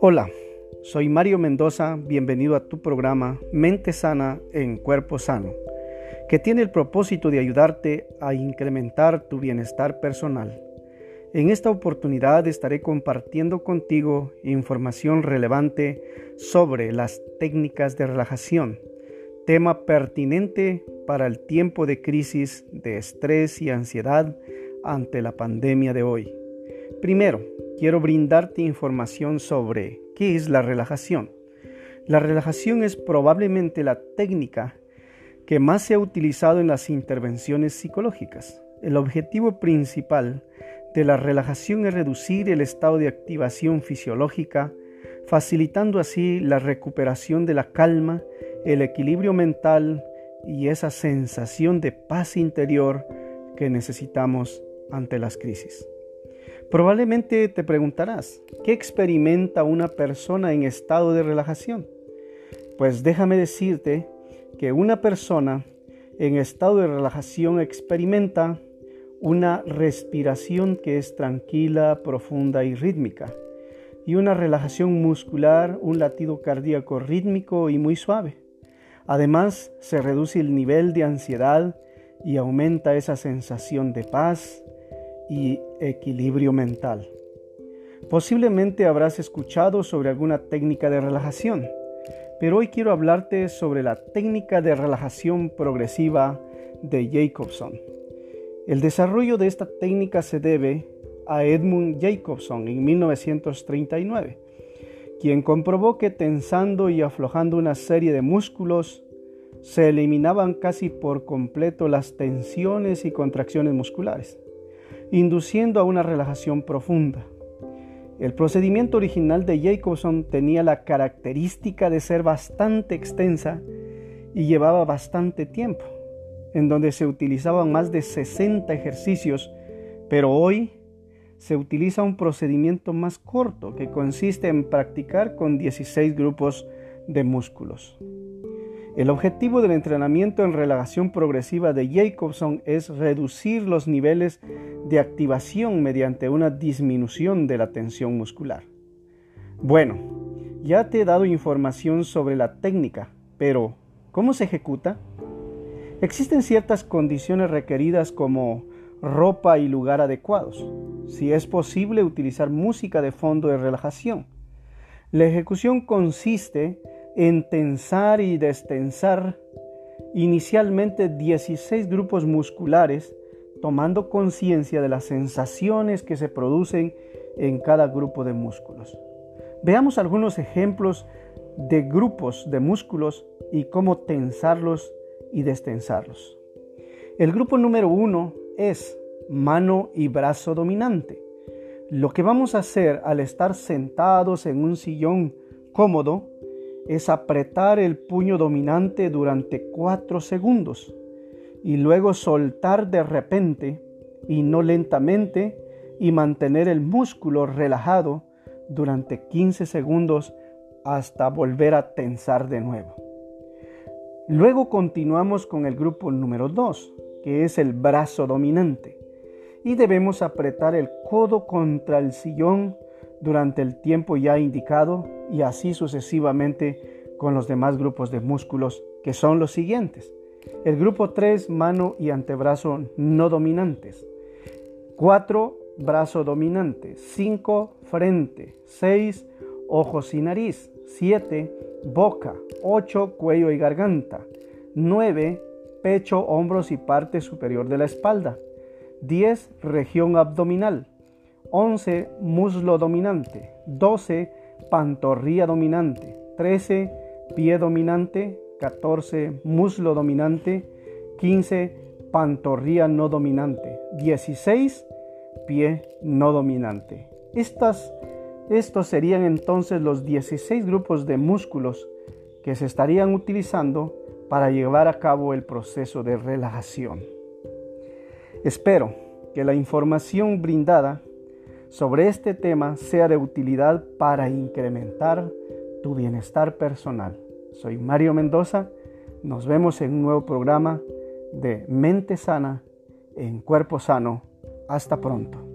Hola, soy Mario Mendoza, bienvenido a tu programa Mente Sana en Cuerpo Sano, que tiene el propósito de ayudarte a incrementar tu bienestar personal. En esta oportunidad estaré compartiendo contigo información relevante sobre las técnicas de relajación, tema pertinente para el tiempo de crisis de estrés y ansiedad ante la pandemia de hoy. Primero, quiero brindarte información sobre qué es la relajación. La relajación es probablemente la técnica que más se ha utilizado en las intervenciones psicológicas. El objetivo principal de la relajación es reducir el estado de activación fisiológica, facilitando así la recuperación de la calma, el equilibrio mental y esa sensación de paz interior que necesitamos ante las crisis. Probablemente te preguntarás, ¿qué experimenta una persona en estado de relajación? Pues déjame decirte que una persona en estado de relajación experimenta una respiración que es tranquila, profunda y rítmica, y una relajación muscular, un latido cardíaco rítmico y muy suave. Además, se reduce el nivel de ansiedad y aumenta esa sensación de paz, y equilibrio mental. Posiblemente habrás escuchado sobre alguna técnica de relajación, pero hoy quiero hablarte sobre la técnica de relajación progresiva de Jacobson. El desarrollo de esta técnica se debe a Edmund Jacobson en 1939, quien comprobó que tensando y aflojando una serie de músculos se eliminaban casi por completo las tensiones y contracciones musculares induciendo a una relajación profunda. El procedimiento original de Jacobson tenía la característica de ser bastante extensa y llevaba bastante tiempo, en donde se utilizaban más de 60 ejercicios, pero hoy se utiliza un procedimiento más corto que consiste en practicar con 16 grupos de músculos. El objetivo del entrenamiento en relajación progresiva de Jacobson es reducir los niveles de activación mediante una disminución de la tensión muscular. Bueno, ya te he dado información sobre la técnica, pero ¿cómo se ejecuta? Existen ciertas condiciones requeridas como ropa y lugar adecuados. Si es posible utilizar música de fondo de relajación. La ejecución consiste en tensar y destensar inicialmente 16 grupos musculares, tomando conciencia de las sensaciones que se producen en cada grupo de músculos. Veamos algunos ejemplos de grupos de músculos y cómo tensarlos y destensarlos. El grupo número uno es mano y brazo dominante. Lo que vamos a hacer al estar sentados en un sillón cómodo es apretar el puño dominante durante 4 segundos y luego soltar de repente y no lentamente y mantener el músculo relajado durante 15 segundos hasta volver a tensar de nuevo. Luego continuamos con el grupo número 2, que es el brazo dominante, y debemos apretar el codo contra el sillón durante el tiempo ya indicado y así sucesivamente con los demás grupos de músculos que son los siguientes. El grupo 3, mano y antebrazo no dominantes. 4, brazo dominante. 5, frente. 6, ojos y nariz. 7, boca. 8, cuello y garganta. 9, pecho, hombros y parte superior de la espalda. 10, región abdominal. 11 muslo dominante, 12 pantorrilla dominante, 13 pie dominante, 14 muslo dominante, 15 pantorrilla no dominante, 16 pie no dominante. Estas, estos serían entonces los 16 grupos de músculos que se estarían utilizando para llevar a cabo el proceso de relajación. Espero que la información brindada sobre este tema sea de utilidad para incrementar tu bienestar personal. Soy Mario Mendoza, nos vemos en un nuevo programa de Mente Sana en Cuerpo Sano Hasta pronto.